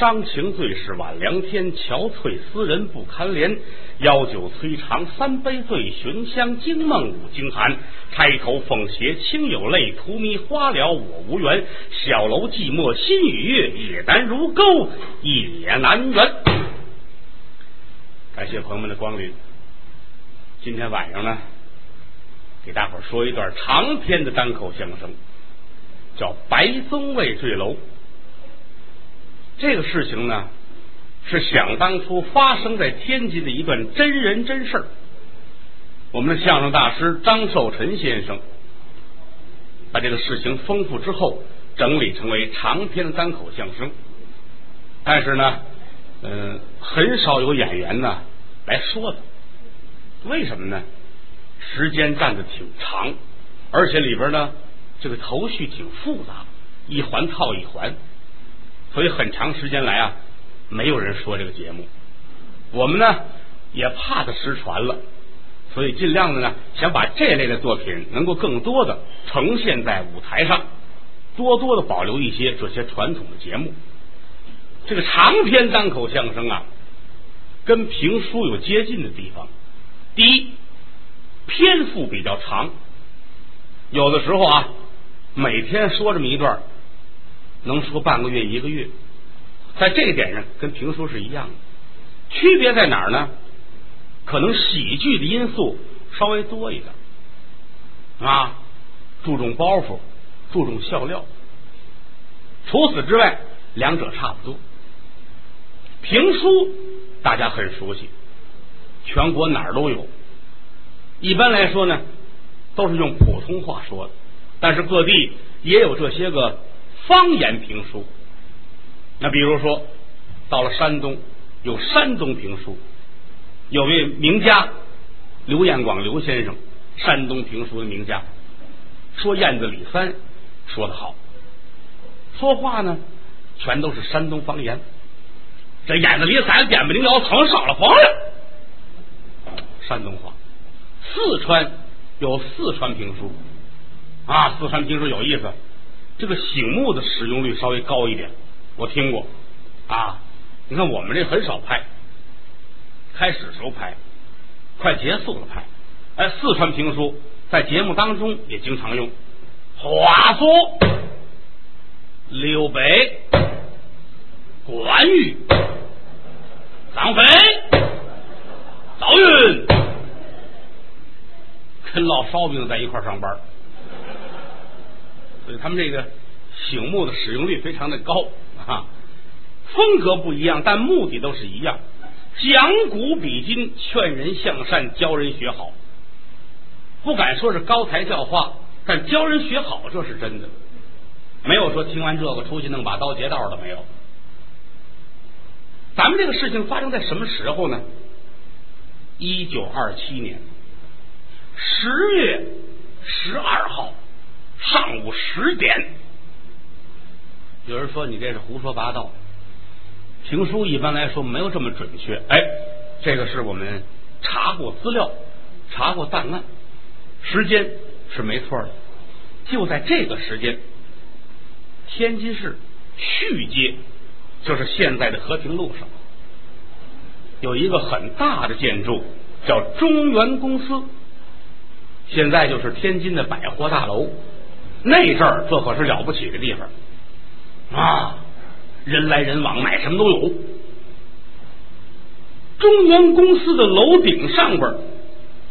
伤情最是晚凉天，憔悴思人不堪怜。邀酒摧肠三杯醉，寻香惊梦五更寒。钗头凤斜清有泪，荼蘼花了我无缘。小楼寂寞心与月，也难如钩也难圆。感谢朋友们的光临。今天晚上呢，给大伙儿说一段长篇的单口相声，叫《白宗卫坠楼》。这个事情呢，是想当初发生在天津的一段真人真事儿。我们的相声大师张寿臣先生把这个事情丰富之后，整理成为长篇的单口相声。但是呢，嗯，很少有演员呢来说的。为什么呢？时间占的挺长，而且里边呢，这个头绪挺复杂，一环套一环。所以很长时间来啊，没有人说这个节目。我们呢也怕它失传了，所以尽量的呢想把这类的作品能够更多的呈现在舞台上，多多的保留一些这些传统的节目。这个长篇单口相声啊，跟评书有接近的地方。第一，篇幅比较长，有的时候啊，每天说这么一段。能说半个月一个月，在这一点上跟评书是一样的，区别在哪儿呢？可能喜剧的因素稍微多一点啊，注重包袱，注重笑料。除此之外，两者差不多。评书大家很熟悉，全国哪儿都有。一般来说呢，都是用普通话说的，但是各地也有这些个。方言评书，那比如说到了山东，有山东评书，有位名家刘彦广刘先生，山东评书的名家，说燕子李三说的好，说话呢全都是山东方言。这燕子李三点不灵腰，蹭上了黄了，山东话。四川有四川评书啊，四川评书有意思。这个醒目的使用率稍微高一点，我听过啊。你看我们这很少拍，开始时候拍，快结束了拍。哎，四川评书在节目当中也经常用。话说刘备、关羽、张飞、赵云跟烙烧饼在一块上班。他们这个醒目的使用率非常的高啊，风格不一样，但目的都是一样，讲古比今，劝人向善，教人学好。不敢说是高台教化，但教人学好这是真的。没有说听完这个出去弄把刀劫道的没有。咱们这个事情发生在什么时候呢？一九二七年十月十二号。上午十点，有人说你这是胡说八道。评书一般来说没有这么准确。哎，这个是我们查过资料，查过档案，时间是没错的。就在这个时间，天津市旭街，就是现在的和平路上，有一个很大的建筑，叫中原公司，现在就是天津的百货大楼。那阵儿，这可是了不起的地方啊！人来人往，买什么都有。中原公司的楼顶上边，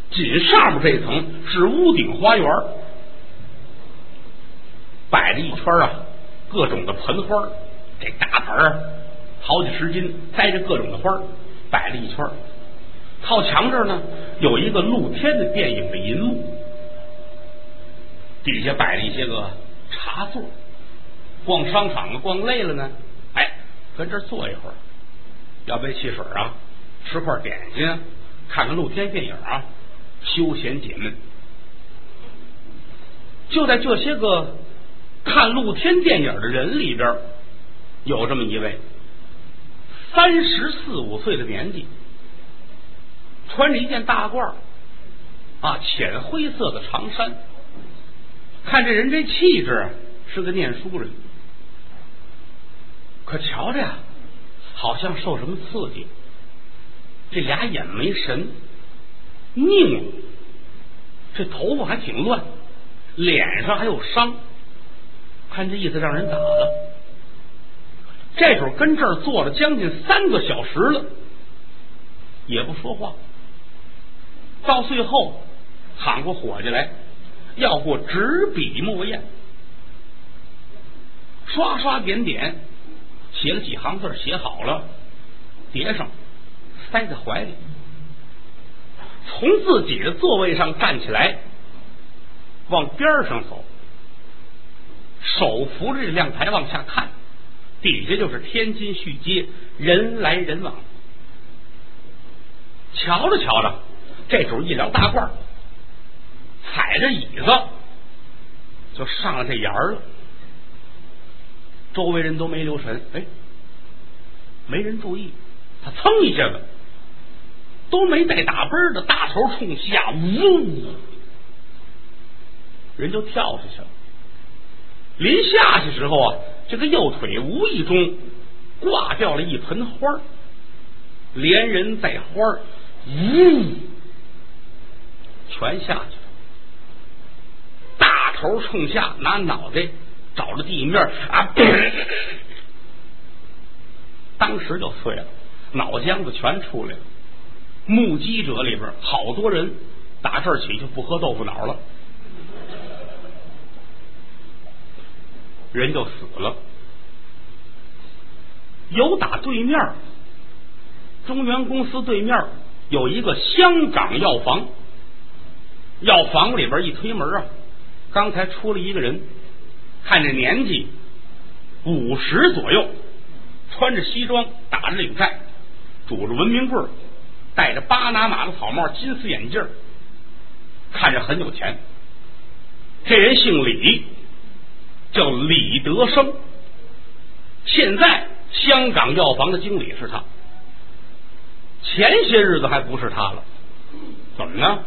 仅上面这一层是屋顶花园，摆了一圈啊各种的盆花，这大盆儿好几十斤，栽着各种的花摆了一圈。靠墙这儿呢，有一个露天的电影的银幕。底下摆了一些个茶座，逛商场啊，逛累了呢，哎，跟这儿坐一会儿，要杯汽水啊，吃块点心，看看露天电影啊，休闲解闷。就在这些个看露天电影的人里边，有这么一位三十四五岁的年纪，穿着一件大褂啊，浅灰色的长衫。看这人这气质，是个念书人。可瞧着呀，好像受什么刺激，这俩眼没神，拧，这头发还挺乱，脸上还有伤，看这意思让人打了。这时候跟这儿坐了将近三个小时了，也不说话。到最后喊过伙计来，要过纸笔墨砚，刷刷点点写了几行字，写好了叠上，塞在怀里，从自己的座位上站起来，往边上走，手扶着这亮台往下看，底下就是天津绪街，人来人往，瞧着瞧着。这主一撩大褂，踩着椅子就上了这沿儿了。周围人都没留神，哎，没人注意，他蹭一下子都没带打奔的，大头冲下，呜，人就跳下去了。临下去时候啊，这个右腿无意中挂掉了一盆花连人带花呜。全下去，头冲下，拿脑袋找着地面啊，当时就碎了，脑浆子全出来了。目击者里边好多人打这儿起就不喝豆腐脑了，人就死了。有打对面中原公司对面有一个香港药房。药房里边一推门啊，刚才出了一个人，看这年纪五十左右，穿着西装，打着领带，拄着文明棍，戴着巴拿马的草帽，金丝眼镜，看着很有钱。这人姓李，叫李德生，现在香港药房的经理是他，前些日子还不是他了，怎么呢？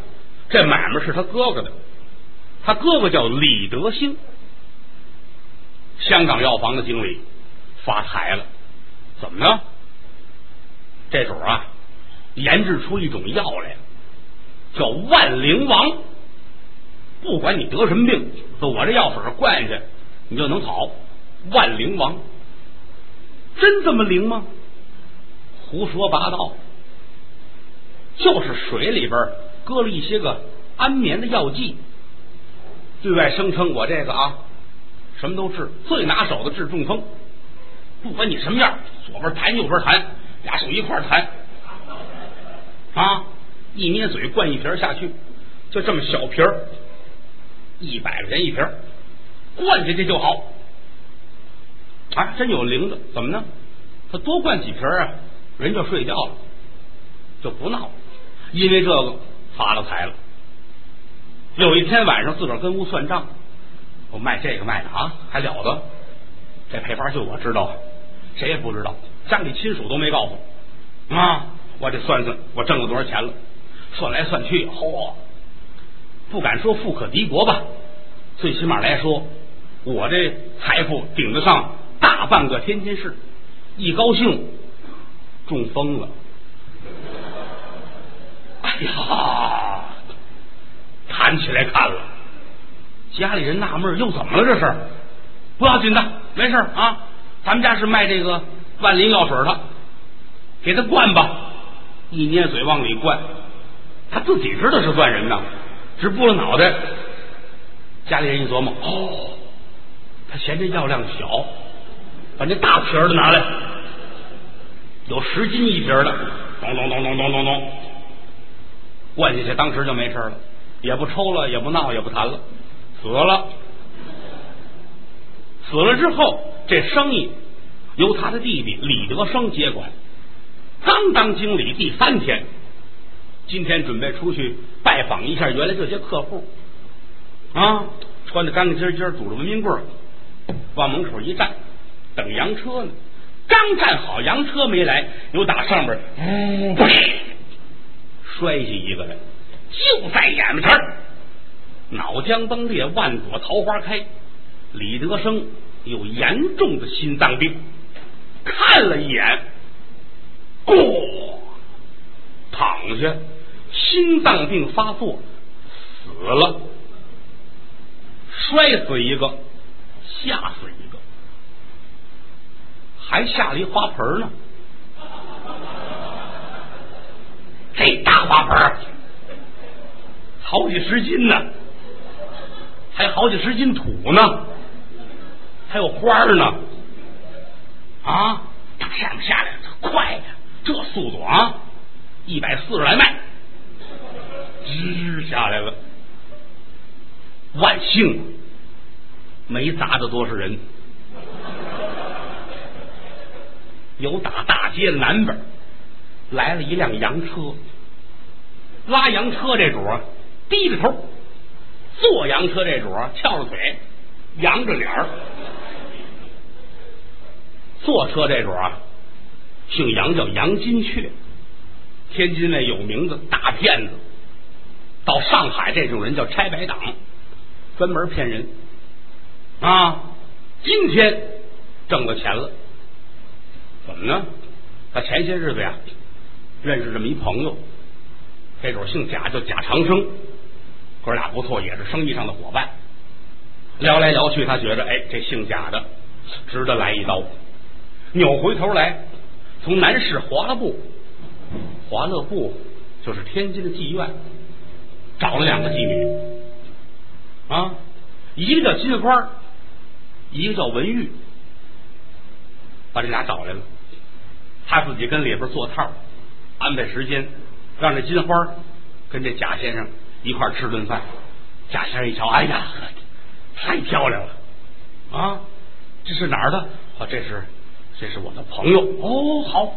这买卖是他哥哥的，他哥哥叫李德兴，香港药房的经理发财了，怎么呢？这主啊，研制出一种药来，叫万灵王。不管你得什么病，我这药水灌下去，你就能好。万灵王真这么灵吗？胡说八道，就是水里边。搁了一些个安眠的药剂，对外声称我这个啊什么都治，最拿手的治中风。不管你什么样，左边弹右边弹，俩手一块弹啊！一捏嘴灌一瓶下去，就这么小瓶儿，一百块钱一瓶，灌下去就好。啊，真有灵的，怎么呢？他多灌几瓶啊，人就睡觉了，就不闹了，因为这个。发了财了。有一天晚上，自个儿跟屋算账，我卖这个卖的啊，还了得！这配方就我知道，谁也不知道，家里亲属都没告诉啊。我得算算，我挣了多少钱了？算来算去，嚯，不敢说富可敌国吧，最起码来说，我这财富顶得上大半个天津市。一高兴，中风了。哎呀，站起来看了，家里人纳闷又怎么了？这是不要紧的，没事啊。咱们家是卖这个万灵药水的，给他灌吧。一捏嘴往里灌，他自己知道是灌人的，直拨了脑袋。家里人一琢磨，哦，他嫌这药量小，把那大瓶的拿来，有十斤一瓶的，咚咚咚咚咚咚咚。灌下去，当时就没事了，也不抽了，也不闹，也不谈了，死了。死了之后，这生意由他的弟弟李德生接管。刚当经理第三天，今天准备出去拜访一下原来这些客户啊，穿的干干净净，拄着文明棍往门口一站，等洋车呢。刚站好，洋车没来，又打上边，嗯。摔下一个来，就在眼巴前脑浆崩裂，万朵桃花开。李德生有严重的心脏病，看了一眼，咣，躺下，心脏病发作，死了，摔死一个，吓死一个，还下了一花盆呢。这大花盆好几十斤呢，还好几十斤土呢，还有花呢，啊，大上面下来快呀，这速度啊，一百四十来迈，吱下来了，万幸没砸着多少人，有打大街的南边来了一辆洋车，拉洋车这主啊低着头，坐洋车这主翘着腿，扬着脸儿。坐车这主啊，姓杨，叫杨金雀，天津那有名的大骗子。到上海这种人叫拆白党，专门骗人啊。今天挣了钱了，怎么呢？他前些日子呀。认识这么一朋友，这主姓贾，叫贾长生，哥俩不错，也是生意上的伙伴。聊来聊去，他觉着，哎，这姓贾的值得来一刀。扭回头来，从南市华乐部，华乐部就是天津的妓院，找了两个妓女，啊，一个叫金花，一个叫文玉，把这俩找来了，他自己跟里边做套。安排时间，让这金花跟这贾先生一块吃顿饭。贾先生一瞧，哎呀，太漂亮了啊！这是哪儿的？啊，这是这是我的朋友。哦，好，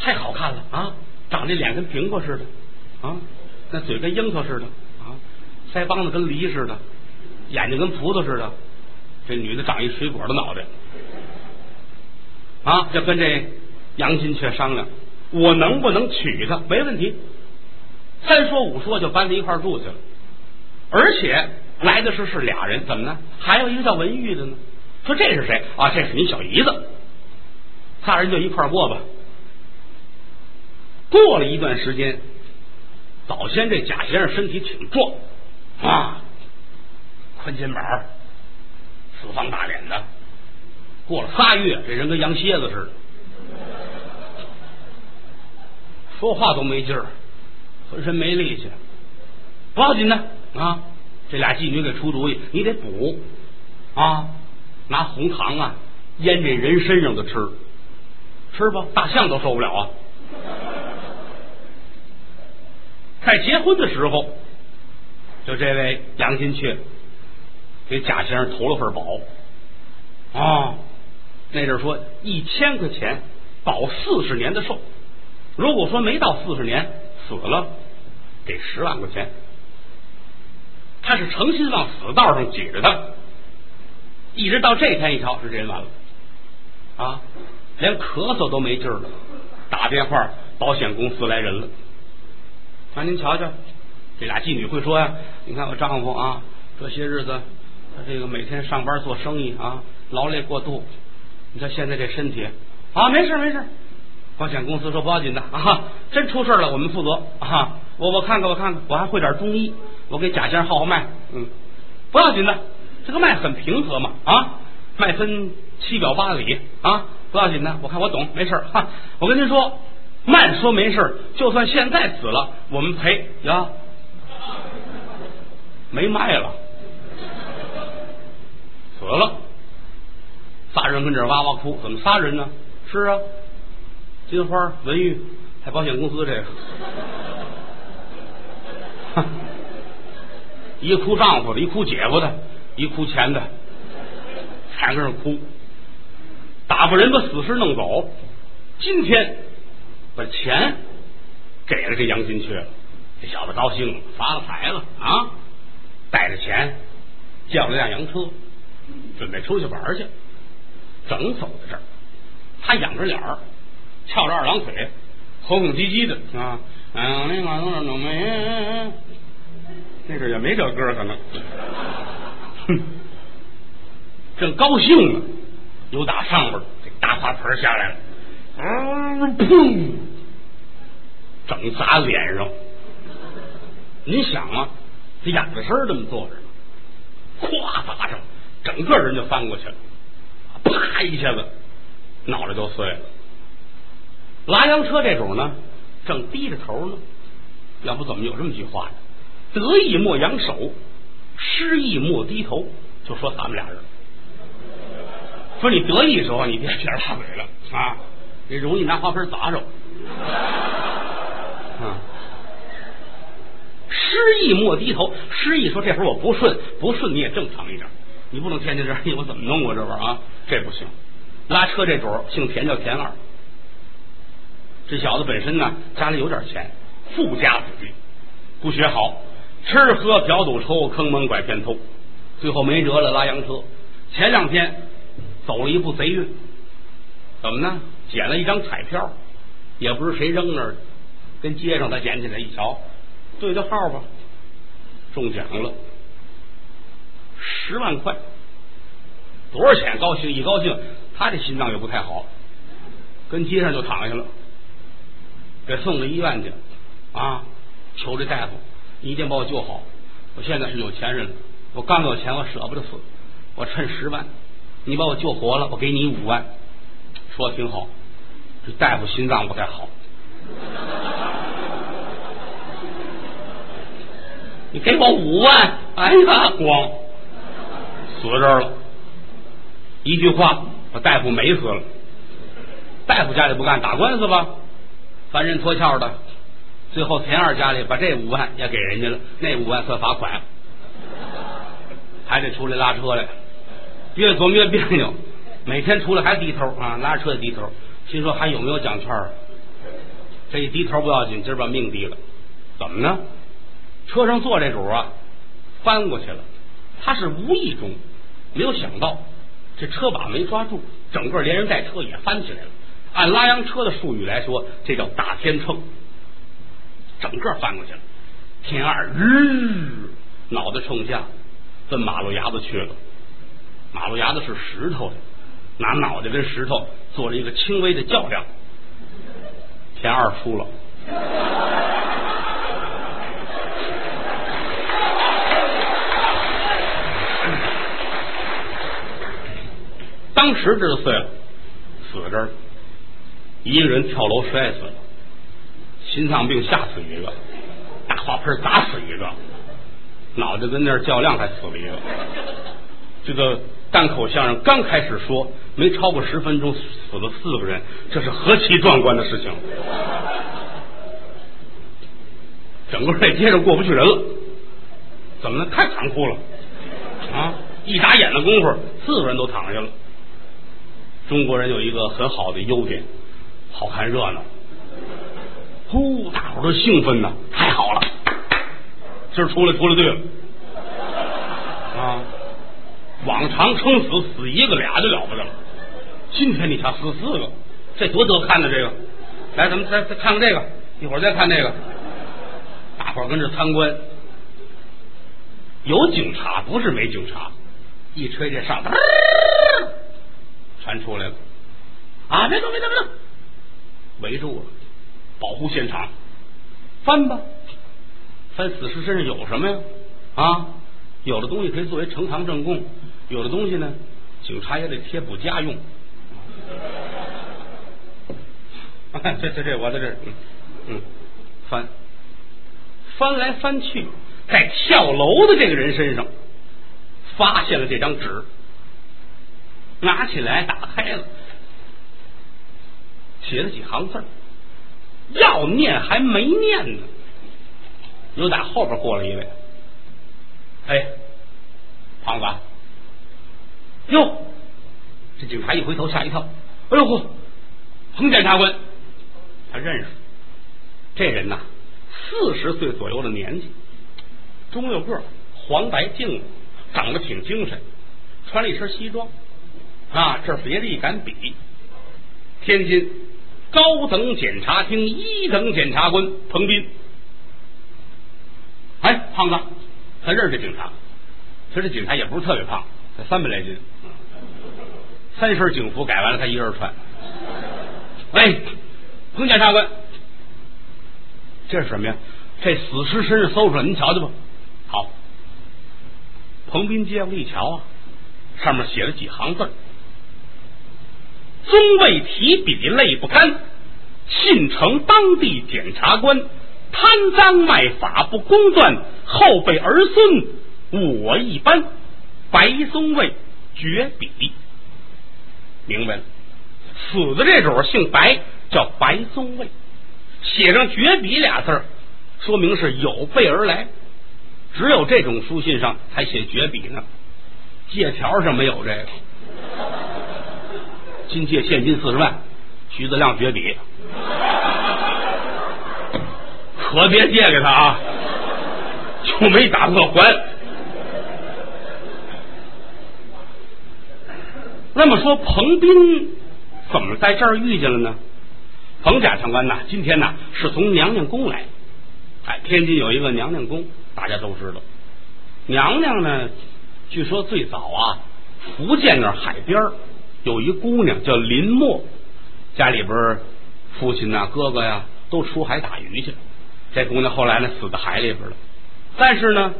太好看了啊！长这脸跟苹果似的啊，那嘴跟樱桃似的啊，腮帮子跟梨似的，眼睛跟葡萄似的。这女的长一水果的脑袋啊，就跟这杨金雀商量。我能不能娶她？没问题，三说五说就搬到一块住去了。而且来的是是俩人，怎么呢？还有一个叫文玉的呢。说这是谁啊？这是你小姨子。仨人就一块过吧。过了一段时间，早先这贾先生身体挺壮啊，宽肩膀，四方大脸的。过了仨月，这人跟羊蝎子似的。说话都没劲儿，浑身没力气，不要紧的啊！这俩妓女给出主意，你得补啊，拿红糖啊腌这人身上的吃，吃吧，大象都受不了啊！在结婚的时候，就这位杨金雀给贾先生投了份保啊，那阵说一千块钱保四十年的寿。如果说没到四十年死了，给十万块钱。他是诚心往死道上挤着他，一直到这天一瞧是这人完了啊，连咳嗽都没劲了。打电话，保险公司来人了。啊，您瞧瞧，这俩妓女会说呀，你看我丈夫啊，这些日子他这个每天上班做生意啊，劳累过度。你看现在这身体啊，没事没事。保险公司说不要紧的啊，真出事了我们负责啊！我我看看我看看，我还会点中医，我给贾先生号号脉，嗯，不要紧的，这个脉很平和嘛啊，脉分七表八里啊，不要紧的，我看我懂，没事哈。我跟您说，慢说没事，就算现在死了，我们赔呀，没脉了，死了，仨人跟这哇哇哭，怎么仨人呢？是啊。金花、文玉，还保险公司这个，一哭丈夫的，一哭姐夫的，一哭钱的，三个人哭，打发人把死尸弄走。今天把钱给了这杨金雀了，这小子高兴了，发了财了啊！带着钱叫了辆洋车，准备出去玩去。正走在这儿，他仰着脸儿。翘着二郎腿，哼哼唧唧的啊！哎呀，那玩意儿弄没？那阵也没这歌可能。哼，正高兴呢，有打上边这大花盆下来了，嗯，砰！整砸脸上。你想啊，这仰着身这么坐着呢，咵砸上，整个人就翻过去了，啪一下子脑袋就碎了。拉洋车这主呢，正低着头呢，要不怎么有这么句话呢？得意莫扬手，失意莫低头，就说咱们俩人。说你得意时候，你别撇大嘴了啊，你容易拿花盆砸着。啊，失意莫低头，失意说这会儿我不顺，不顺你也正常一点，你不能天天这，我怎么弄我这玩意儿啊？这不行。拉车这主姓田，叫田二。这小子本身呢，家里有点钱，富家子弟，不学好，吃喝嫖赌抽，坑蒙拐骗偷，最后没辙了，拉洋车。前两天走了一步贼运，怎么呢？捡了一张彩票，也不知谁扔那儿，跟街上他捡起来一瞧，对对号吧，中奖了，十万块，多少钱？高兴一高兴，他这心脏也不太好，跟街上就躺下了。给送到医院去啊！求这大夫，你一定把我救好。我现在是有钱人了，我刚有钱，我舍不得死，我趁十万，你把我救活了，我给你五万。说的挺好，这大夫心脏不太好。你给我五万，哎呀，光死这儿了。一句话把大夫美死了。大夫家里不干，打官司吧。凡人脱壳的，最后田二家里把这五万也给人家了，那五万算罚款，还得出来拉车来，越琢磨越别扭，每天出来还低头啊，拉车也低头，心说还有没有奖券啊？这一低头不要紧，今儿把命低了，怎么呢？车上坐这主啊，翻过去了，他是无意中没有想到，这车把没抓住，整个连人带车也翻起来了。按拉洋车的术语来说，这叫打天秤，整个翻过去了。天二日脑袋冲下，奔马路牙子去了。马路牙子是石头的，拿脑袋跟石头做了一个轻微的较量。田二输了。当时这就碎了，死这儿。一个人跳楼摔死了，心脏病吓死一个，大花盆砸死一个，脑袋跟那儿较量还死了一个。这个单口相声刚开始说，没超过十分钟死了四个人，这是何其壮观的事情！整个这街上过不去人了，怎么呢？太残酷了啊！一眨眼的功夫，四个人都躺下了。中国人有一个很好的优点。好看热闹，呼，大伙都兴奋呐！太好了，今儿出来出来对了啊！往常撑死死一个俩就了不得了，今天你瞧死四个，这多得看呢！这个，来，咱们再再看看这个，一会儿再看这个，大伙跟着参观，有警察不是没警察，一吹这上头，全出来了啊！别动，别动，别动！围住了，保护现场，翻吧，翻死尸身上有什么呀？啊，有的东西可以作为呈堂证供，有的东西呢，警察也得贴补家用。这这这，我在这，嗯嗯，翻，翻来翻去，在跳楼的这个人身上发现了这张纸，拿起来打开了。写了几行字要念还没念呢，又打后边过来一位，哎，胖子，哟，这警察一回头吓一跳，哎呦嚯，彭检察官，他认识这人呐，四十岁左右的年纪，中六个，黄白净，长得挺精神，穿了一身西装，啊，这别着一杆笔，天津。高等检察厅一等检察官彭斌，哎，胖子，他认识警察。其实警察也不是特别胖，才三百来斤。三身警服改完了，他一人穿。哎，彭检察官，这是什么呀？这死尸身上搜出来，您瞧瞧吧。好，彭斌接过一瞧啊，上面写了几行字宗位提笔累不堪，信成当地检察官，贪赃卖法不公断，后辈儿孙我一般。白宗卫绝笔，明白了。死的这主姓白，叫白宗卫，写上绝笔俩字儿说明是有备而来。只有这种书信上才写绝笔呢，借条上没有这个。今借现金四十万，徐子亮绝笔，可别借给他啊，就没打算还。那么说，彭斌怎么在这儿遇见了呢？彭甲长官呐，今天呢是从娘娘宫来。哎，天津有一个娘娘宫，大家都知道。娘娘呢，据说最早啊，福建那海边儿有一姑娘叫林默，家里边父亲呐、哥哥呀都出海打鱼去了。这姑娘后来呢死在海里边了，但是呢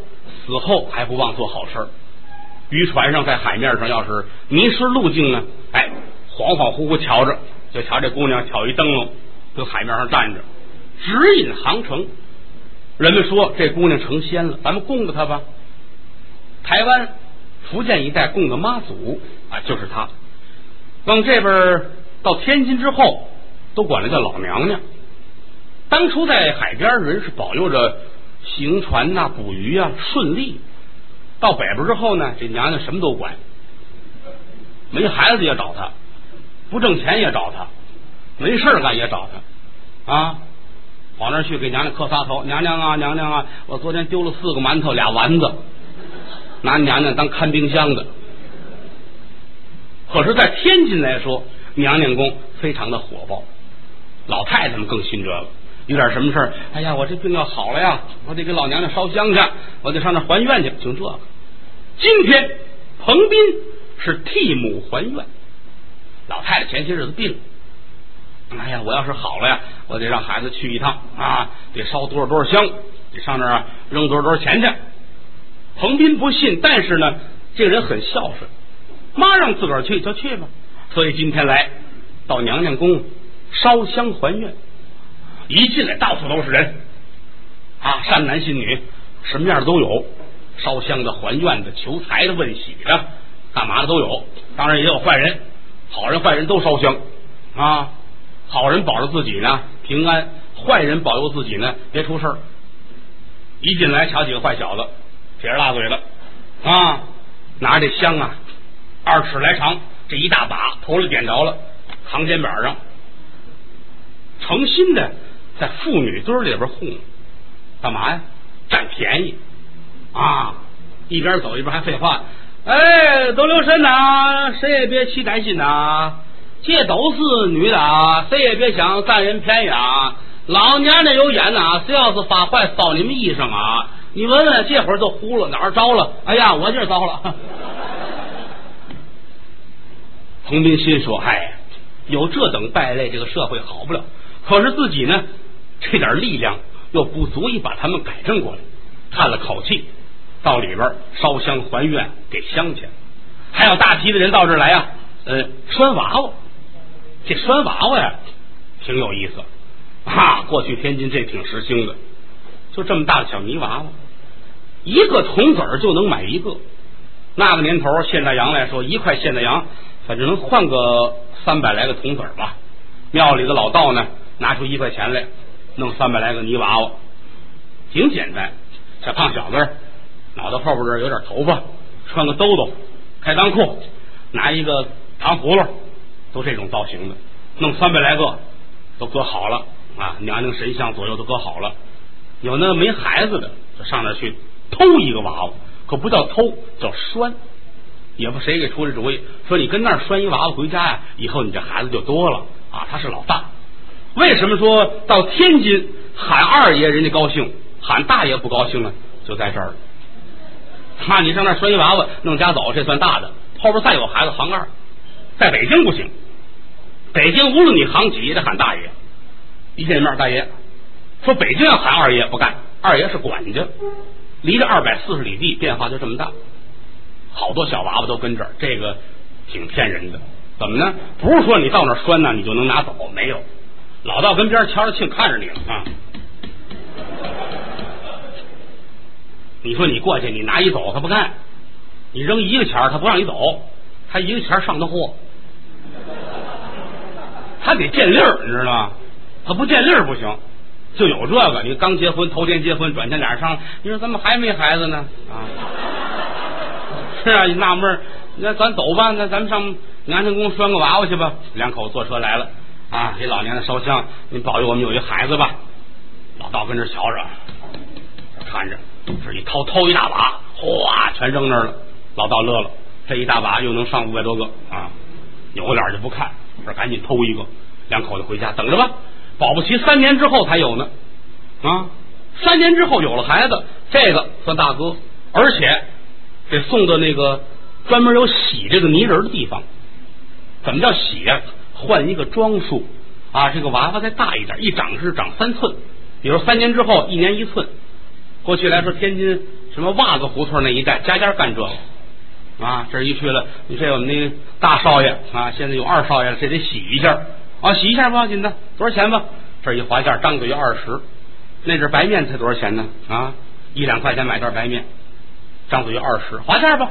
死后还不忘做好事儿。渔船上在海面上要是迷失路径呢，哎，恍恍惚惚瞧着，就瞧这姑娘挑一灯笼，跟海面上站着，指引航程。人们说这姑娘成仙了，咱们供着她吧。台湾、福建一带供的妈祖啊，就是她。往这边到天津之后，都管她叫老娘娘。当初在海边，人是保佑着行船呐、捕鱼啊顺利。到北边之后呢，这娘娘什么都管，没孩子也找她，不挣钱也找她，没事干也找她啊。跑那儿去给娘娘磕仨头，娘娘啊，娘娘啊，我昨天丢了四个馒头俩丸子，拿娘娘当看冰箱的。可是，在天津来说，娘娘宫非常的火爆，老太太们更信这个。有点什么事儿？哎呀，我这病要好了呀，我得给老娘娘烧香去，我得上那还愿去，就这个。今天彭斌是替母还愿，老太太前些日子病，哎呀，我要是好了呀，我得让孩子去一趟啊，得烧多少多少香，得上那儿扔多少多少钱去。彭斌不信，但是呢，这个人很孝顺，妈让自个儿去就去吧。所以今天来到娘娘宫烧香还愿。一进来，到处都是人啊，善男信女，什么样的都有，烧香的、还愿的、求财的、问喜的，干嘛的都有。当然也有坏人，好人坏人都烧香啊。好人保着自己呢平安，坏人保佑自己呢别出事儿。一进来，瞧几个坏小子，撇着大嘴的啊，拿着这香啊，二尺来长，这一大把，头里点着了，扛肩膀上，诚心的。在妇女堆里边哄，干嘛呀？占便宜啊！一边走一边还废话。哎，都留神呐，谁也别起担心呐。这都是女的啊，谁也别想占人便宜啊！老娘那有眼呐，谁要是发坏烧你们衣裳啊？你闻闻，这会儿都糊了，哪儿着了？哎呀，我这儿着了。彭斌心说：“嗨，有这等败类，这个社会好不了。可是自己呢？”这点力量又不足以把他们改正过来，叹了口气，到里边烧香还愿给乡亲，还有大批的人到这儿来呀，呃，拴娃娃，这拴娃娃呀，挺有意思啊。过去天津这挺时兴的，就这么大的小泥娃娃，一个铜子儿就能买一个。那个年头，现大洋来说，一块现大洋，反正能换个三百来个铜子儿吧。庙里的老道呢，拿出一块钱来。弄三百来个泥娃娃，挺简单。小胖小子，脑袋后边这有点头发，穿个兜兜，开裆裤，拿一个糖葫芦，都这种造型的。弄三百来个，都搁好了啊！娘娘神像左右都搁好了。有那没孩子的，就上那去偷一个娃娃，可不叫偷，叫拴。也不谁给出这主意，说你跟那儿拴一娃娃回家呀，以后你这孩子就多了啊。他是老大。为什么说到天津喊二爷人家高兴，喊大爷不高兴呢？就在这儿。那，你上那拴一娃娃弄家走，这算大的。后边再有孩子行二，在北京不行。北京无论你行几也得喊大爷。一见面大爷，说北京要喊二爷不干，二爷是管家，离着二百四十里地，变化就这么大。好多小娃娃都跟这儿，这个挺骗人的。怎么呢？不是说你到那儿拴呢，你就能拿走，没有。老道跟边瞧着庆，看着你了啊。你说你过去，你拿一走，他不干；你扔一个钱，他不让你走，他一个钱上的货，他得见利儿，你知道吗？他不见利儿不行。就有这个，你刚结婚，头天结婚，转天俩人商量，你说怎么还没孩子呢？啊，是啊，你纳闷那咱走吧，那咱们上娘亲宫拴个娃娃去吧。两口子坐车来了，啊，给老年人烧香，您保佑我们有一孩子吧。老道跟这瞧着，看着。这一掏掏一大把，哗，全扔那儿了。老道乐了，这一大把又能上五百多个啊！有脸就不看，这赶紧偷一个，两口子回家等着吧。保不齐三年之后才有呢啊！三年之后有了孩子，这个算大哥，而且得送到那个专门有洗这个泥人的地方。怎么叫洗呀？换一个装束啊！这个娃娃再大一点，一长是长三寸，比如三年之后一年一寸。过去来说，天津什么袜子胡同那一带，家家干这个啊。这一去了，你这我们那大少爷啊，现在有二少爷了，这得洗一下啊，洗一下不要紧的，多少钱吧？这一划价，张嘴就二十。那阵白面才多少钱呢？啊，一两块钱买袋白面，张嘴就二十，划价吧，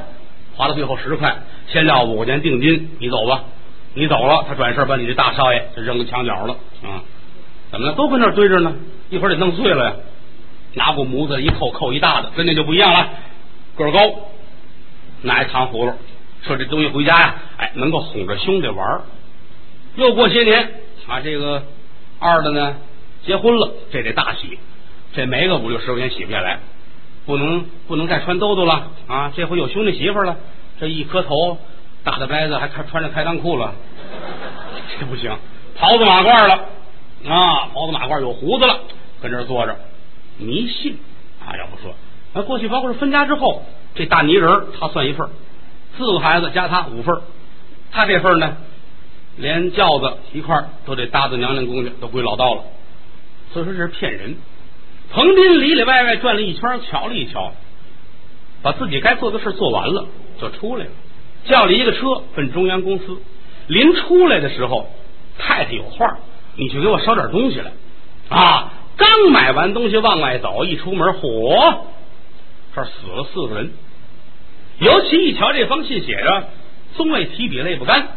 划到最后十块，先撂五块钱定金，你走吧。你走了，他转身把你这大少爷就扔到墙角了啊？怎么了？都跟那堆着呢，一会儿得弄碎了呀。拿过模子一扣，扣一大的，跟那就不一样了。个儿高，拿一糖葫芦，说这东西回家呀，哎，能够哄着兄弟玩。又过些年，啊，这个二的呢结婚了，这得大喜，这没个五六十块钱洗不下来，不能不能再穿兜兜了啊！这回有兄弟媳妇了，这一磕头，大大白子还穿穿着开裆裤了，这不行，袍子马褂了啊，袍子马褂有胡子了，跟这坐着。迷信啊！要不说，那过去包括是分家之后，这大泥人他算一份四个孩子加他五份他这份呢，连轿子一块都得搭到娘娘宫去，都归老道了。所以说这是骗人。彭斌里里外外转了一圈，瞧了一瞧，把自己该做的事做完了，就出来了，叫了一个车奔中央公司。临出来的时候，太太有话，你去给我捎点东西来啊！刚买完东西往外走，一出门，嚯，这儿死了四个人。尤其一瞧这封信，写着“宗卫提笔泪不干，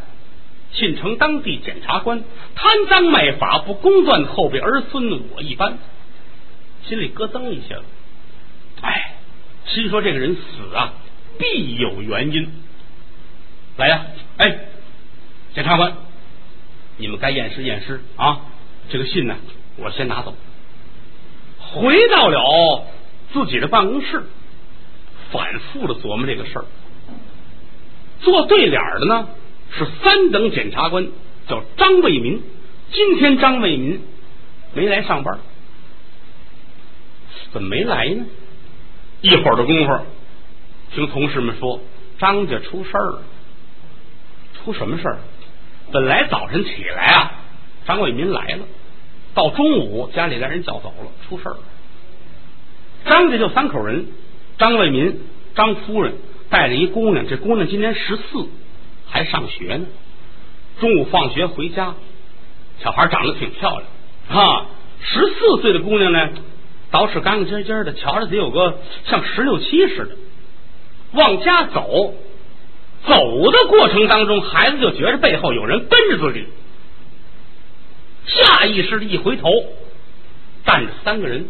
信城当地检察官贪赃卖法，不公断后辈儿孙，我一般”，心里咯噔一下子。哎，心说这个人死啊，必有原因。来呀，哎，检察官，你们该验尸验尸啊！这个信呢，我先拿走。回到了自己的办公室，反复的琢磨这个事儿。做对脸的呢是三等检察官，叫张卫民。今天张卫民没来上班，怎么没来呢？一会儿的功夫，听同事们说张家出事儿了。出什么事儿？本来早晨起来啊，张卫民来了。到中午，家里来人叫走了，出事儿了。张家就三口人，张卫民、张夫人带着一姑娘，这姑娘今年十四，还上学呢。中午放学回家，小孩长得挺漂亮啊。十四岁的姑娘呢，捯饬干干净净的，瞧着得有个像十六七似的。往家走，走的过程当中，孩子就觉着背后有人跟着自己。下意识的一回头，站着三个人，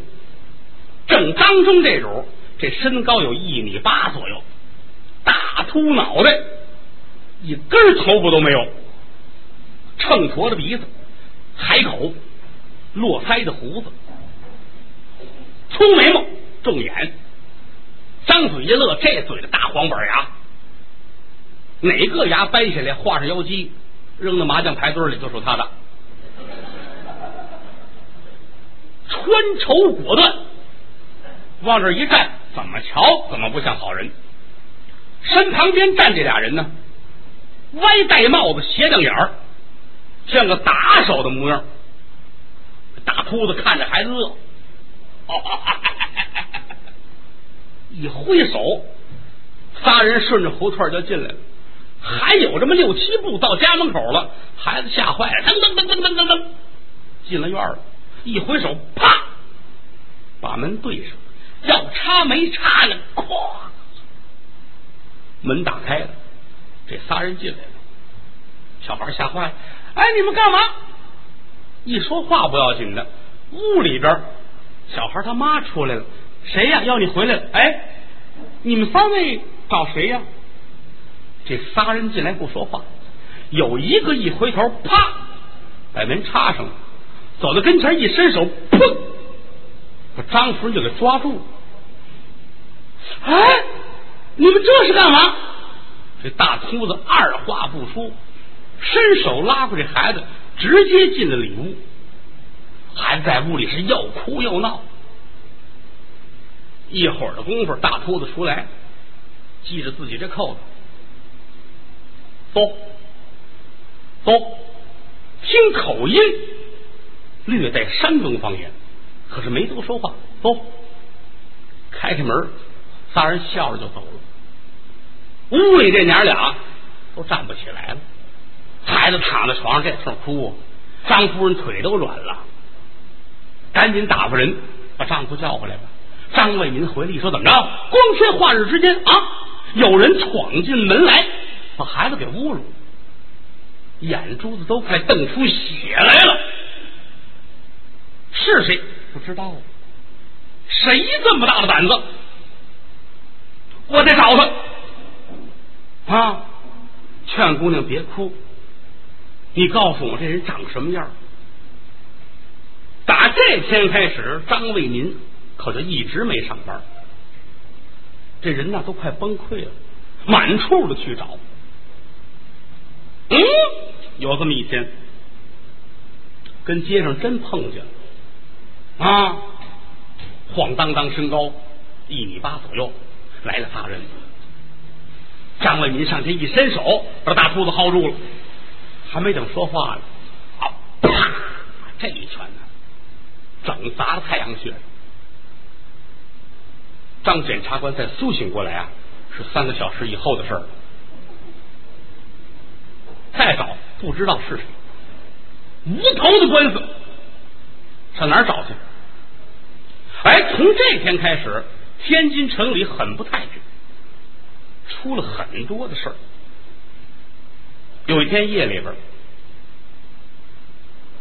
正当中这主，这身高有一米八左右，大秃脑袋，一根头发都没有，秤砣的鼻子，海口，络腮的胡子，粗眉毛，重眼，张嘴一乐，这嘴的大黄板牙，哪个牙掰下来画上妖姬，扔到麻将牌堆里就是他的。穿绸果断，往这一站，怎么瞧怎么不像好人。身旁边站这俩人呢，歪戴帽子，斜瞪眼儿，像个打手的模样。大秃子看着孩子饿，一挥手，仨人顺着胡同就进来了。还有这么六七步到家门口了，孩子吓坏了，噔噔噔噔噔噔噔，进了院了。一挥手，啪，把门对上，要插没插呢，咵，门打开了，这仨人进来了。小孩吓坏了，哎，你们干嘛？一说话不要紧的，屋里边小孩他妈出来了，谁呀？要你回来了？哎，你们三位找谁呀？这仨人进来不说话，有一个一回头，啪，把门插上了，走到跟前一伸手，砰，把张夫人就给抓住了。哎，你们这是干嘛？这大秃子二话不说，伸手拉过这孩子，直接进了里屋。孩子在屋里是又哭又闹。一会儿的功夫，大秃子出来，系着自己这扣子。走，走，听口音，略带山东方言，可是没多说话。走，开开门，仨人笑着就走了。屋里这娘俩都站不起来了，孩子躺在床上这通哭，张夫人腿都软了，赶紧打发人把丈夫叫回来吧。张卫民回来一说，怎么着？光天化日之间啊，有人闯进门来。把孩子给侮辱，眼珠子都快瞪出血来了。是谁不知道？谁这么大的胆子？我得找他啊！劝姑娘别哭，你告诉我这人长什么样？这天开始，张卫民可就一直没上班。这人呢，都快崩溃了，满处的去找。嗯，有这么一天，跟街上真碰见了啊！晃荡荡身高一米八左右，来了仨人。张卫民上前一伸手，把大秃子薅住了，还没等说话呢，啊！啪！这一拳，整砸了太阳穴。张检察官再苏醒过来啊，是三个小时以后的事儿。再找不知道是谁，无头的官司，上哪儿找去？哎，从这天开始，天津城里很不太平，出了很多的事儿。有一天夜里边，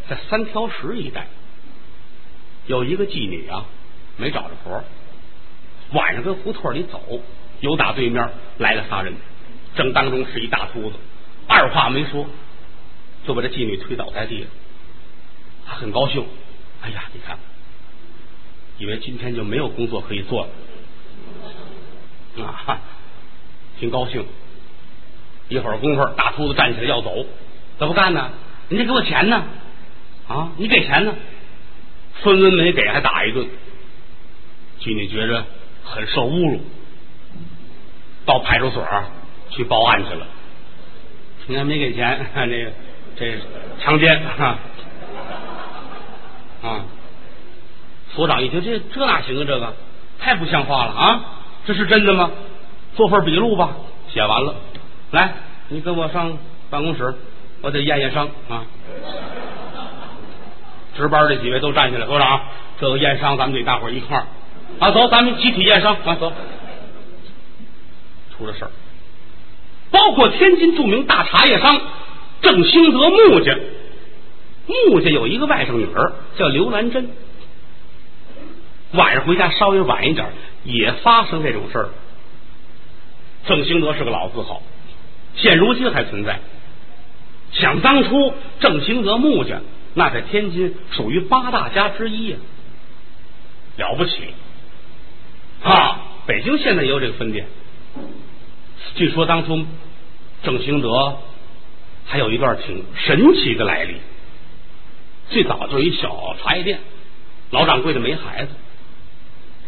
在三条石一带，有一个妓女啊，没找着活，晚上跟胡同里走，有打对面来了仨人，正当中是一大秃子。二话没说，就把这妓女推倒在地了。他很高兴，哎呀，你看，以为今天就没有工作可以做了啊，挺高兴。一会儿功夫，大秃子站起来要走，怎么干呢？你得给我钱呢啊！你给钱呢，分文没给，还打一顿。妓女觉着很受侮辱，到派出所去报案去了。你看没给钱，那个这强奸啊！啊！所长一听，这这哪行啊？这个太不像话了啊！这是真的吗？做份笔录吧。写完了，来，你跟我上办公室，我得验验伤啊！值班这几位都站起来，所长，这个验伤，咱们得大伙一块儿啊，走，咱们集体验伤啊，走。出了事儿。包括天津著名大茶叶商郑兴德木家，木家有一个外甥女儿叫刘兰珍，晚上回家稍微晚一点，也发生这种事儿。郑兴德是个老字号，现如今还存在。想当初，郑兴德木家那在天津属于八大家之一呀，了不起啊！北京现在也有这个分店。据说当初郑兴德还有一段挺神奇的来历。最早就是一小茶叶店，老掌柜的没孩子，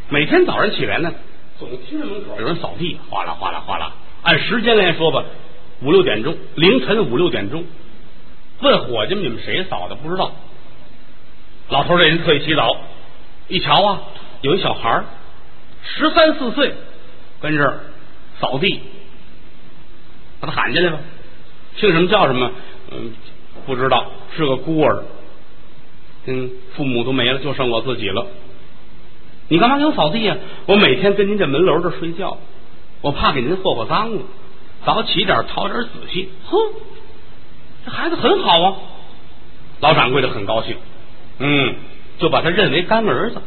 每天早上起来呢，总听着门口有人扫地，哗啦哗啦哗啦。按时间来说吧，五六点钟，凌晨五六点钟，问伙计们：“你们谁扫的？”不知道。老头这人特意洗澡，一瞧啊，有一小孩儿十三四岁，跟这儿扫地，把他喊进来吧。姓什么叫什么？嗯，不知道，是个孤儿，嗯，父母都没了，就剩我自己了。你干嘛给我扫地呀？我每天跟您这门楼这睡觉，我怕给您霍霍脏了。早起点，讨点仔细。哼，这孩子很好啊。老掌柜的很高兴，嗯，就把他认为干儿子，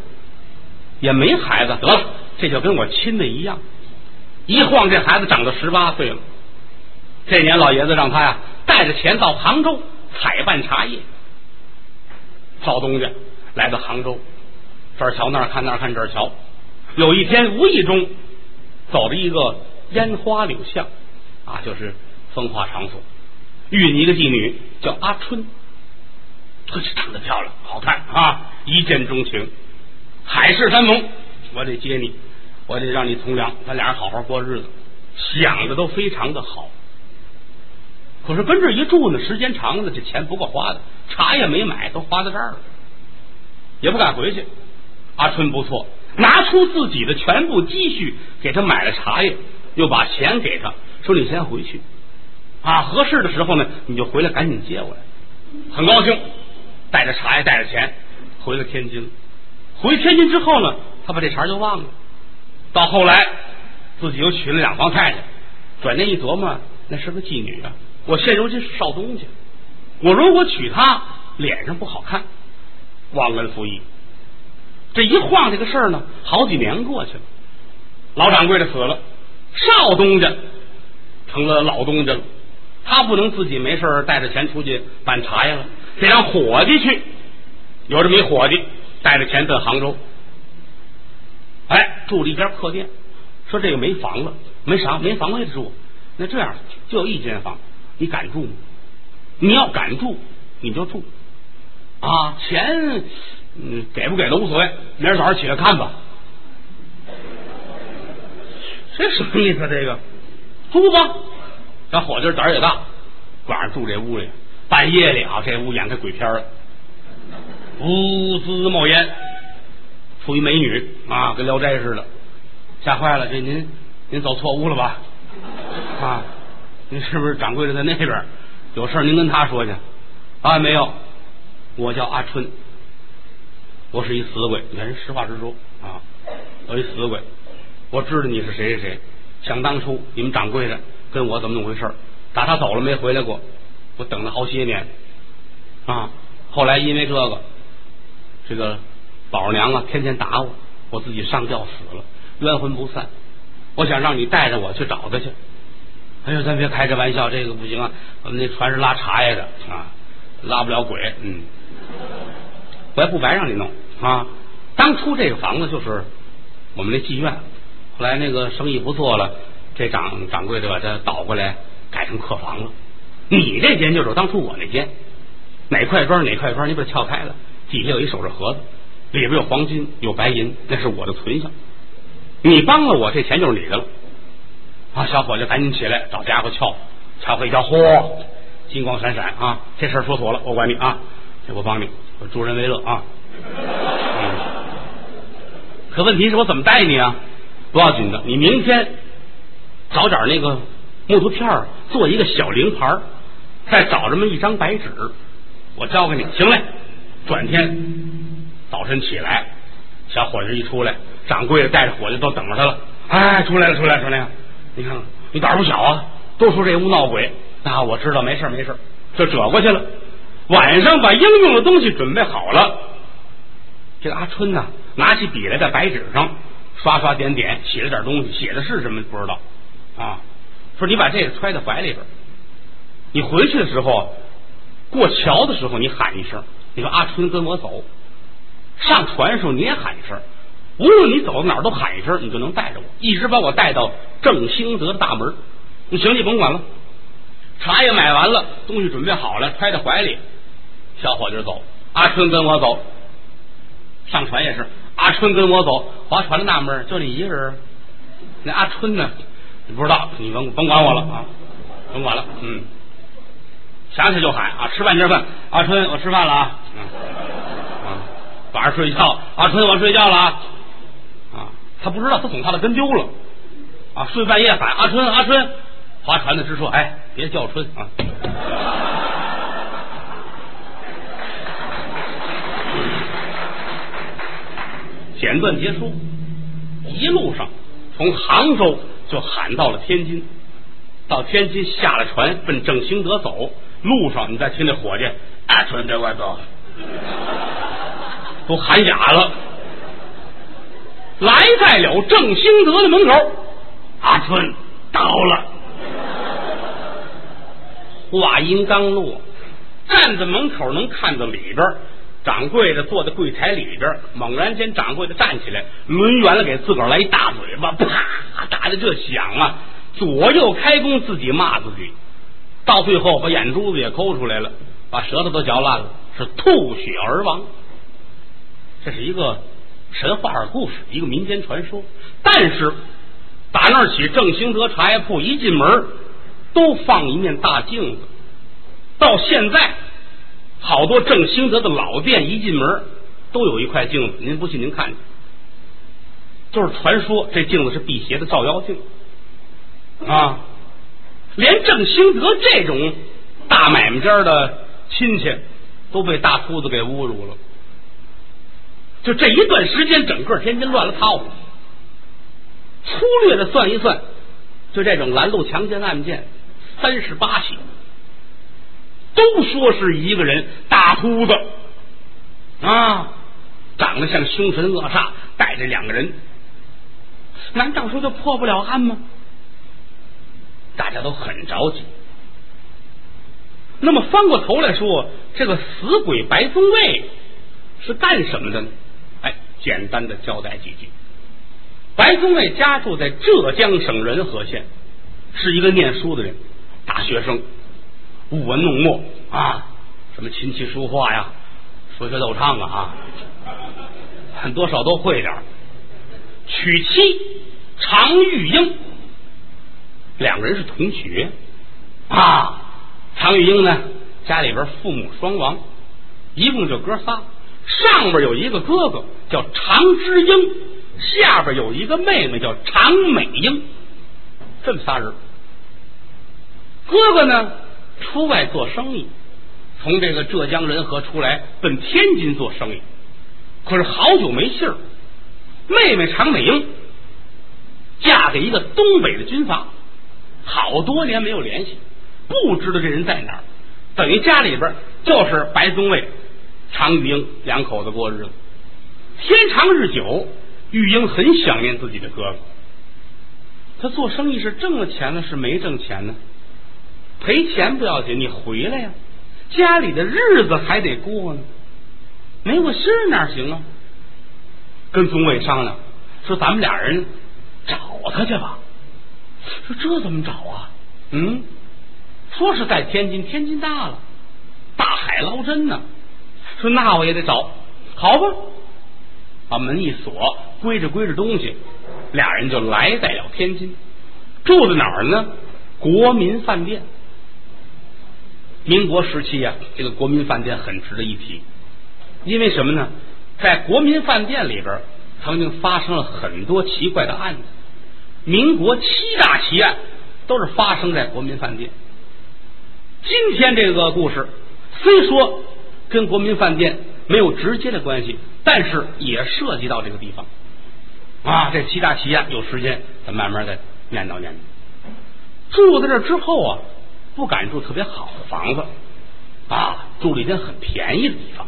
也没孩子，得了，这就跟我亲的一样。一晃，这孩子长到十八岁了。这年，老爷子让他呀带着钱到杭州采办茶叶。赵东家来到杭州，这儿瞧那儿看，那儿看这儿瞧。有一天，无意中走了一个烟花柳巷啊，就是风化场所，遇你一个妓女叫阿春，这长得漂亮，好看啊，一见钟情，海誓山盟，我得接你，我得让你从良，咱俩人好好过日子，想的都非常的好。可是跟这一住呢，时间长了，这钱不够花的，茶也没买，都花在这儿了，也不敢回去。阿春不错，拿出自己的全部积蓄给他买了茶叶，又把钱给他，说你先回去啊，合适的时候呢，你就回来赶紧接我来。很高兴，带着茶叶，带着钱回了天津。回天津之后呢，他把这茬就忘了。到后来，自己又娶了两房太太，转念一琢磨，那是个妓女啊。我现如今是少东家，我如果娶她，脸上不好看，忘恩负义。这一晃，这个事儿呢，好几年过去了。老掌柜的死了，少东家成了老东家了。他不能自己没事带着钱出去办茶叶了，得让伙计去。有这么一伙计，带着钱奔杭州，哎，住了一间客店，说这个没房了，没啥，没房也得住。那这样，就有一间房。你敢住吗？你要敢住，你就住啊！钱嗯给不给都无所谓，明儿早上起来看吧。这什么意思？这个住吧。小伙计胆儿也大，晚上住这屋里，半夜里啊，这屋演开鬼片了，呜滋冒烟，出一美女啊，跟聊斋似的，吓坏了。这您您走错屋了吧？啊！您是不是掌柜的在那边？有事您跟他说去啊？没有，我叫阿春，我是一死鬼。你看人实话实说啊，我一死鬼，我知道你是谁谁谁。想当初你们掌柜的跟我怎么怎么回事？打他走了没回来过，我等了好些年啊。后来因为这个，这个宝娘啊天天打我，我自己上吊死了，冤魂不散。我想让你带着我去找他去。哎呦，咱别开这玩笑，这个不行啊！我们那船是拉茶叶的啊，拉不了鬼。嗯，我也不白让你弄啊。当初这个房子就是我们那妓院，后来那个生意不做了，这掌掌柜的把它倒过来改成客房了。你这间就是当初我那间，哪块砖哪块砖，你把它撬开了，底下有一首饰盒子，里边有黄金有白银，那是我的存项。你帮了我，这钱就是你的了。啊，小伙子赶紧起来找家伙撬，撬开一瞧，嚯，金光闪闪啊！这事儿说妥了，我管你啊，这我帮你，我助人为乐啊。可问题是我怎么带你啊？不要紧的，你明天找点那个木头片儿做一个小灵牌，再找这么一张白纸，我交给你，行嘞。转天早晨起来，小伙子一出来，掌柜的带着伙计都等着他了。哎，出来了，出来了，出来了。你看看，你胆儿不小啊！都说这屋闹鬼，那我知道，没事没事，就折过去了。晚上把应用的东西准备好了，这个阿春呢，拿起笔来，在白纸上刷刷点点，写了点东西，写的是什么不知道啊？说你把这个揣在怀里边，你回去的时候过桥的时候，你喊一声，你说阿春跟我走。上船的时候你也喊一声。无论你走到哪儿都喊一声，你就能带着我，一直把我带到正兴德的大门。你行，你甭管了。茶也买完了，东西准备好了，揣在怀里。小伙计走，阿春跟我走。上船也是，阿春跟我走。划船的纳闷就你一个人。那阿春呢？你不知道，你甭甭管我了啊，甭管了。嗯，想起就喊啊，吃饭吃饭。阿春，我吃饭了啊。啊，晚上睡觉，阿春，我睡觉了啊。他不知道，他总怕他跟丢了啊！睡半夜喊阿春阿春，划船的直说：“哎，别叫春啊！” 简短结束，一路上从杭州就喊到了天津，到天津下了船奔正兴德走，路上你再听那伙计阿春在外头都喊哑了。来在了正兴德的门口，阿春到了。话音刚落，站在门口能看到里边，掌柜的坐在柜台里边。猛然间，掌柜的站起来，抡圆了给自个儿来一大嘴巴，啪打的这响啊！左右开弓，自己骂自己，到最后把眼珠子也抠出来了，把舌头都嚼烂了，是吐血而亡。这是一个。神话故事，一个民间传说。但是打那儿起，正兴德茶叶铺一进门都放一面大镜子。到现在，好多正兴德的老店一进门都有一块镜子。您不信，您看去，就是传说这镜子是辟邪的照妖镜啊。连正兴德这种大买卖家的亲戚都被大秃子给侮辱了。就这一段时间，整个天津乱了套了。粗略的算一算，就这种拦路强奸案件，三十八起，都说是一个人大秃子啊，长得像凶神恶煞，带着两个人，难道说就破不了案吗？大家都很着急。那么翻过头来说，这个死鬼白宗卫是干什么的呢？哎简单的交代几句。白宗卫家住在浙江省仁和县，是一个念书的人，大学生，舞文弄墨啊，什么琴棋书画呀，说学逗唱啊，很多少都会点娶妻常玉英，两个人是同学啊。常玉英呢，家里边父母双亡，一共就哥仨。上边有一个哥哥叫常之英，下边有一个妹妹叫常美英，这么仨人。哥哥呢出外做生意，从这个浙江仁和出来奔天津做生意，可是好久没信儿。妹妹常美英嫁给一个东北的军阀，好多年没有联系，不知道这人在哪儿，等于家里边就是白宗卫。常玉英两口子过日子，天长日久，玉英很想念自己的哥哥。他做生意是挣了钱呢，是没挣钱呢？赔钱不要紧，你回来呀，家里的日子还得过呢。没我信儿哪行啊？跟宗伟商量，说咱们俩人找他去吧。说这怎么找啊？嗯，说是在天津，天津大了，大海捞针呢。说那我也得找，好吧，把门一锁，归着归着东西，俩人就来在了天津，住在哪儿呢？国民饭店。民国时期呀，这个国民饭店很值得一提，因为什么呢？在国民饭店里边，曾经发生了很多奇怪的案子。民国七大奇案都是发生在国民饭店。今天这个故事虽说。跟国民饭店没有直接的关系，但是也涉及到这个地方啊。这七大奇案，有时间咱慢慢再念叨念叨。住在这之后啊，不敢住特别好的房子啊，住了一间很便宜的地方。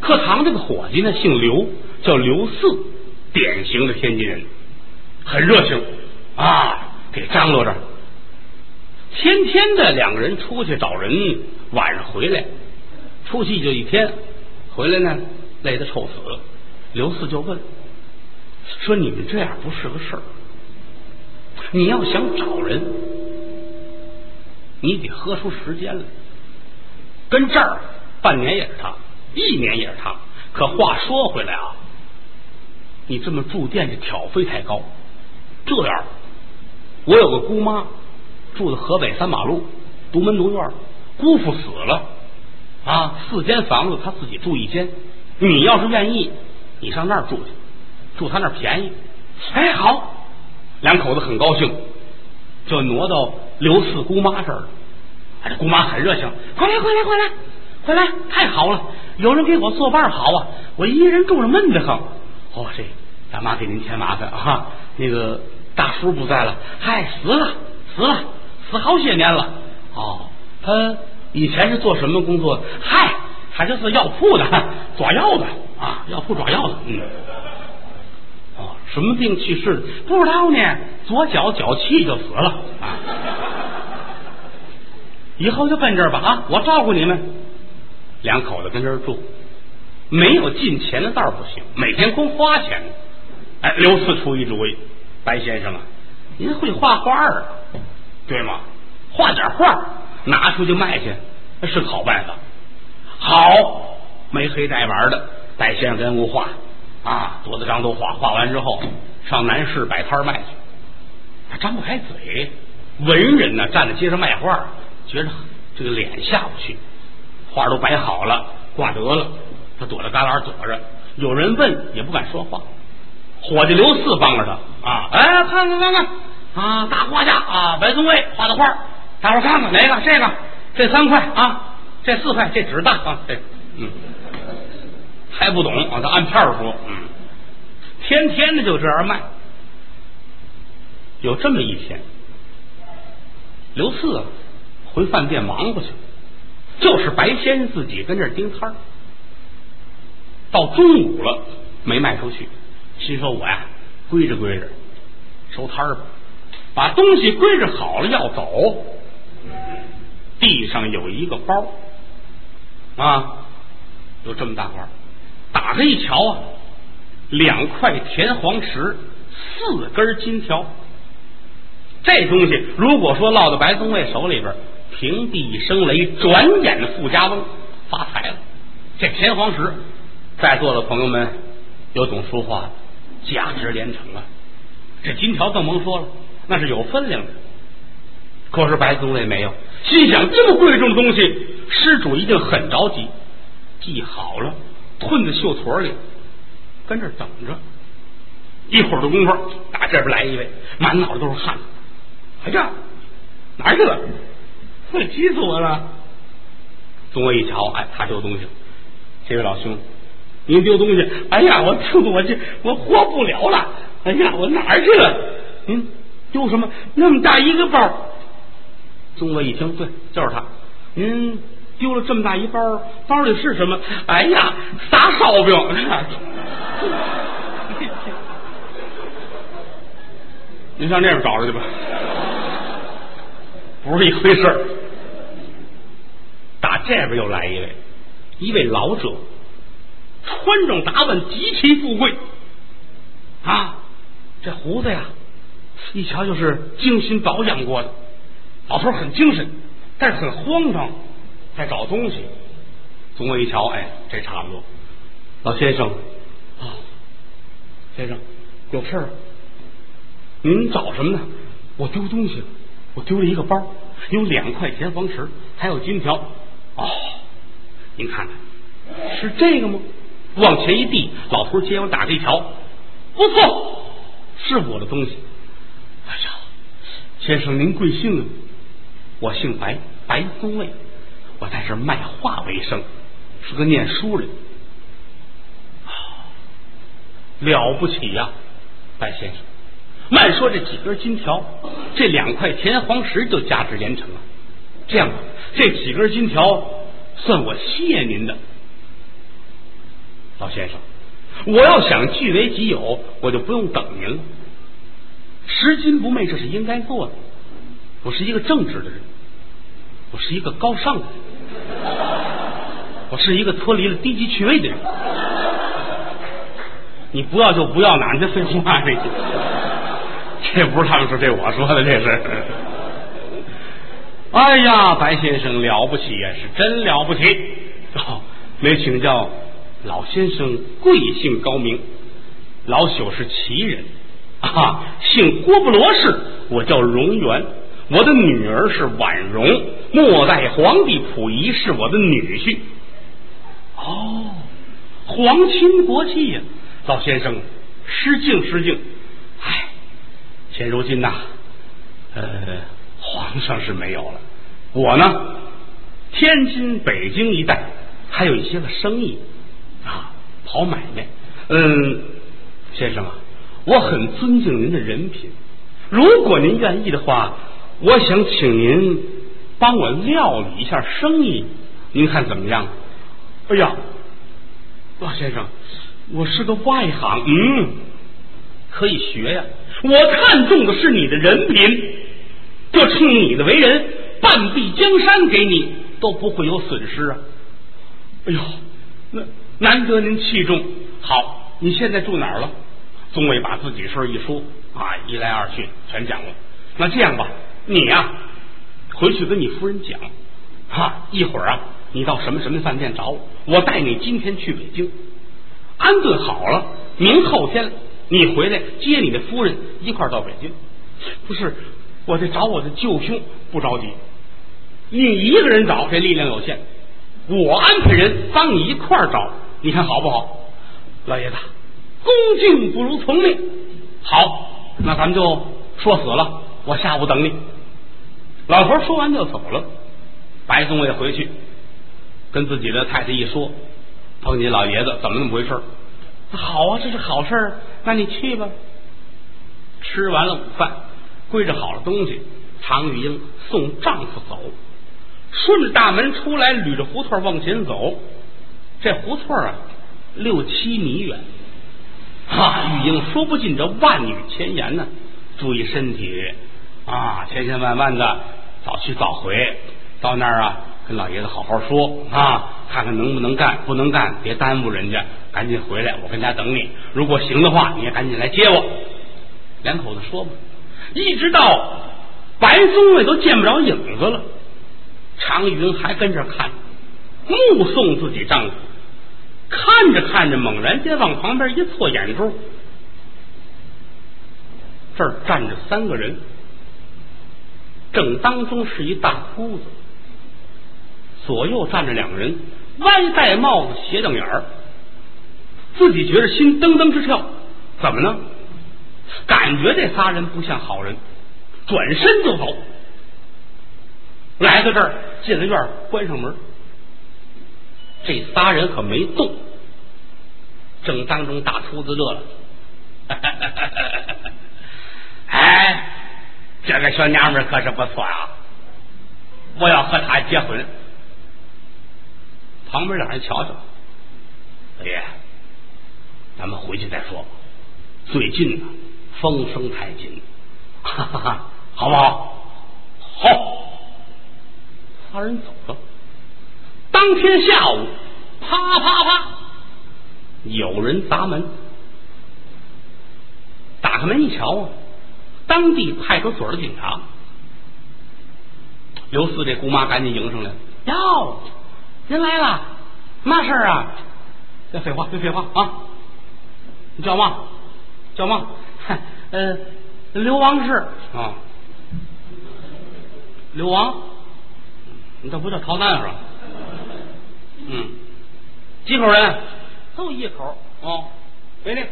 课堂这个伙计呢，姓刘，叫刘四，典型的天津人，很热情啊，给张罗着，天天的两个人出去找人，晚上回来。出去就一天，回来呢累得臭死。刘四就问说：“你们这样不是个事儿。你要想找人，你得喝出时间来。跟这儿半年也是他，一年也是他。可话说回来啊，你这么住店这挑费太高。这样，我有个姑妈住在河北三马路，独门独院，姑父死了。”啊，四间房子他自己住一间，你要是愿意，你上那儿住去。住他那儿便宜。哎，好，两口子很高兴，就挪到刘四姑妈这儿。哎，这姑妈很热情，快来，快来，快来，快来！太好了，有人给我作伴，好啊！我一人住着闷得很。哦，这大妈给您添麻烦啊！那个大叔不在了，嗨，死了，死了，死好些年了。哦，他以前是做什么工作？嗨，他就是药铺的，抓药的啊，药铺抓药的。嗯，哦，什么病去世的？不知道呢，左脚脚气就死了啊。以后就奔这儿吧啊，我照顾你们。两口子跟这儿住，没有进钱的道不行，每天光花钱。哎，刘四出一主意，白先生啊，您会画画儿，对吗？画点画，拿出去卖去，那是好办法。好，没黑带玩的，白先生跟屋画啊，桌子上都画，画完之后上南市摆摊卖去。他张不开嘴，文人呢站在街上卖画。觉着这个脸下不去，画都摆好了，挂得了，他躲着旮旯躲着，有人问也不敢说话。伙计刘四帮着他啊，哎，看看看看啊，大画家啊，白宗卫画的画，大伙看看哪个？这个这三块啊，这四块，这纸大啊，这嗯还不懂啊，他按片说，嗯，天天的就这样卖。有这么一天，刘四啊。回饭店忙活去，就是白先生自己跟这儿盯摊儿。到中午了没卖出去，心说我呀归着归着收摊儿吧，把东西归置好了要走。地上有一个包啊，有这么大块，打开一瞧啊，两块田黄石，四根金条。这东西如果说落到白宗卫手里边。平地一声雷，转眼富家翁发财了。这田黄石，在座的朋友们有懂书画的，价值连城啊！这金条更甭说了，那是有分量的。可是白宗瑞没有，心想这么贵重的东西，失主一定很着急，记好了，吞在袖腿里，跟这等着。一会儿的功夫，打这边来一位，满脑袋都是汗。哎呀，哪去了？会急死我了！宗卫一瞧，哎，他丢东西。这位老兄，您丢东西，哎呀，我丢我这我活不了了！哎呀，我哪儿去了？您丢什么？那么大一个包。宗卫一听，对，就是他。您丢了这么大一包，包里是什么？哎呀，仨烧饼。您上那边找找去吧，不是一回事儿。打这边又来一位，一位老者，穿着打扮极其富贵啊，这胡子呀，一瞧就是精心保养过的。老头很精神，但是很慌张，在找东西。总我一瞧，哎，这差不多。老先生啊，先生有事儿？您找什么呢？我丢东西了，我丢了一个包，有两块钱黄石，还有金条。哦，您看看，是这个吗？往前一递，老头接过打开一瞧，不错，是我的东西。哎呀，先生您贵姓啊？我姓白，白宗卫，我在这卖画为生，是个念书人。了不起呀，白先生！慢说这几根金条，这两块田黄石就价值连城了。这样吧，这几根金条算我谢您的，老先生。我要想据为己有，我就不用等您了。拾金不昧，这是应该做的。我是一个正直的人，我是一个高尚的人，我是一个脱离了低级趣味的人。你不要就不要，哪这废话这？这不是他们说，这我说的，这是。哎呀，白先生了不起呀，是真了不起！哦，没请教老先生贵姓高明？老朽是齐人啊，姓郭布罗氏，我叫荣元，我的女儿是婉容，末代皇帝溥仪是我的女婿。哦，皇亲国戚呀，老先生，失敬失敬。唉，现如今呐，呃，皇上是没有了，我呢，天津、北京一带还有一些个生意啊，跑买卖。嗯，先生啊，我很尊敬您的人品，如果您愿意的话，我想请您帮我料理一下生意，您看怎么样？哎呀，老先生，我是个外行，嗯，可以学呀。我看中的是你的人品，就冲你的为人，半壁江山给你都不会有损失啊。哎呦，那难得您器重，好，你现在住哪儿了？宗伟把自己事一说啊，一来二去全讲了。那这样吧，你呀，回去跟你夫人讲，哈，一会儿啊。你到什么什么饭店找我，我带你今天去北京安顿好了，明后天你回来接你的夫人一块儿到北京。不是，我得找我的舅兄，不着急。你一个人找，这力量有限，我安排人帮你一块儿找，你看好不好？老爷子，恭敬不如从命。好，那咱们就说死了，我下午等你。老头说完就走了，白宗伟回去。跟自己的太太一说，碰见老爷子怎么那么回事？好啊，这是好事，那你去吧。吃完了午饭，归置好了东西，常玉英送丈夫走，顺着大门出来，捋着胡同往前走。这胡同啊，六七米远。哈，玉英说不尽这万语千言呢。注意身体啊，千千万万的早去早回，到那儿啊。跟老爷子好好说啊，看看能不能干，不能干别耽误人家，赶紧回来，我跟家等你。如果行的话，你也赶紧来接我。两口子说吧，一直到白宗伟都见不着影子了，常云还跟这看，目送自己丈夫，看着看着，猛然间往旁边一错眼珠，这儿站着三个人，正当中是一大秃子。左右站着两个人，歪戴帽子，斜瞪眼儿，自己觉着心噔噔直跳。怎么呢？感觉这仨人不像好人，转身就走。来到这儿，进了院，关上门。这仨人可没动。正当中，大秃子乐了。哎，这个小娘们可是不错啊！我要和她结婚。旁边两人瞧瞧，老爷，咱们回去再说吧。最近呢，风声太紧，哈哈哈，好不好？好。仨人走了。当天下午，啪啪啪，有人砸门。打开门一瞧啊，当地派出所的警察。刘四这姑妈赶紧迎上来，哟。您来了，嘛事儿啊？别废话，别废话啊！你叫嘛？叫嘛？呃，刘王氏啊，刘王，你这不叫逃难是吧？嗯，几口人？就一口哦。给你，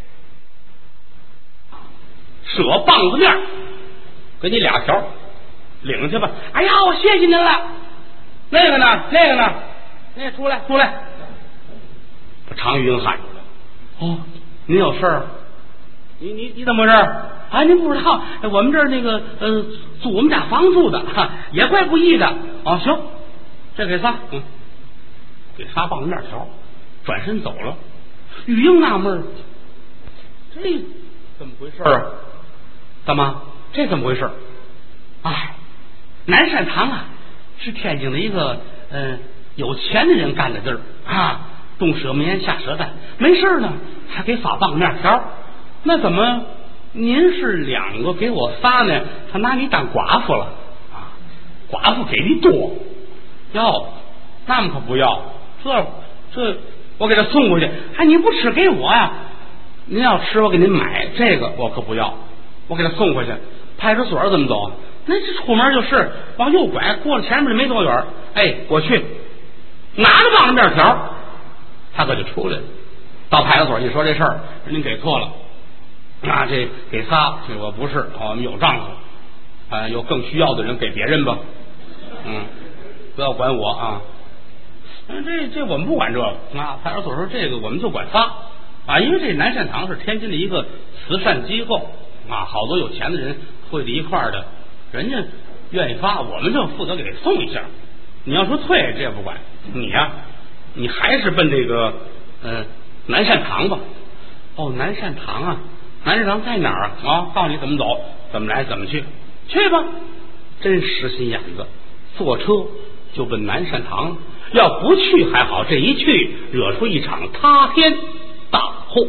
舍棒子面，给你俩条，领去吧。哎呀，我谢谢您了。那个呢？那个呢？那，出来，出来！把常玉英喊出来。哦，您有事儿？你你你怎么回事？啊，您不知道，我们这儿那个呃，租我们家房住的，也怪不易的。啊，行，这给仨，嗯，给仨棒子面条，转身走了。玉英纳闷儿，这怎么回事啊？大妈，这怎么回事？哎，南山堂啊，是天津的一个嗯。有钱的人干的地儿啊，动赊棉下舌蛋，没事呢还给发棒子面条。那怎么您是两个给我仨呢？他拿你当寡妇了啊？寡妇给的多，要那么可不要。这这我给他送过去。哎，你不吃给我呀？您要吃我给您买这个，我可不要。我给他送回去。派出所怎么走？那这出门就是往右拐，过了前面就没多远。哎，我去。拿着棒子面条，他可就出来了。到派出所一说这事儿，您给错了，啊，这给仨，这我不是，我们有丈夫，啊，有更需要的人给别人吧，嗯，不要管我啊。这这我们不管这个啊，派出所说这个我们就管仨啊，因为这南善堂是天津的一个慈善机构啊，好多有钱的人汇在一块儿的，人家愿意发，我们就负责给他送一下。你要说退，这也不管你呀，你还是奔这个嗯南善堂吧。哦，南善堂啊，南山堂在哪儿啊？告诉你怎么走？怎么来？怎么去？去吧。真实心眼子坐车就奔南山堂。要不去还好这一去惹出一场塌天大祸。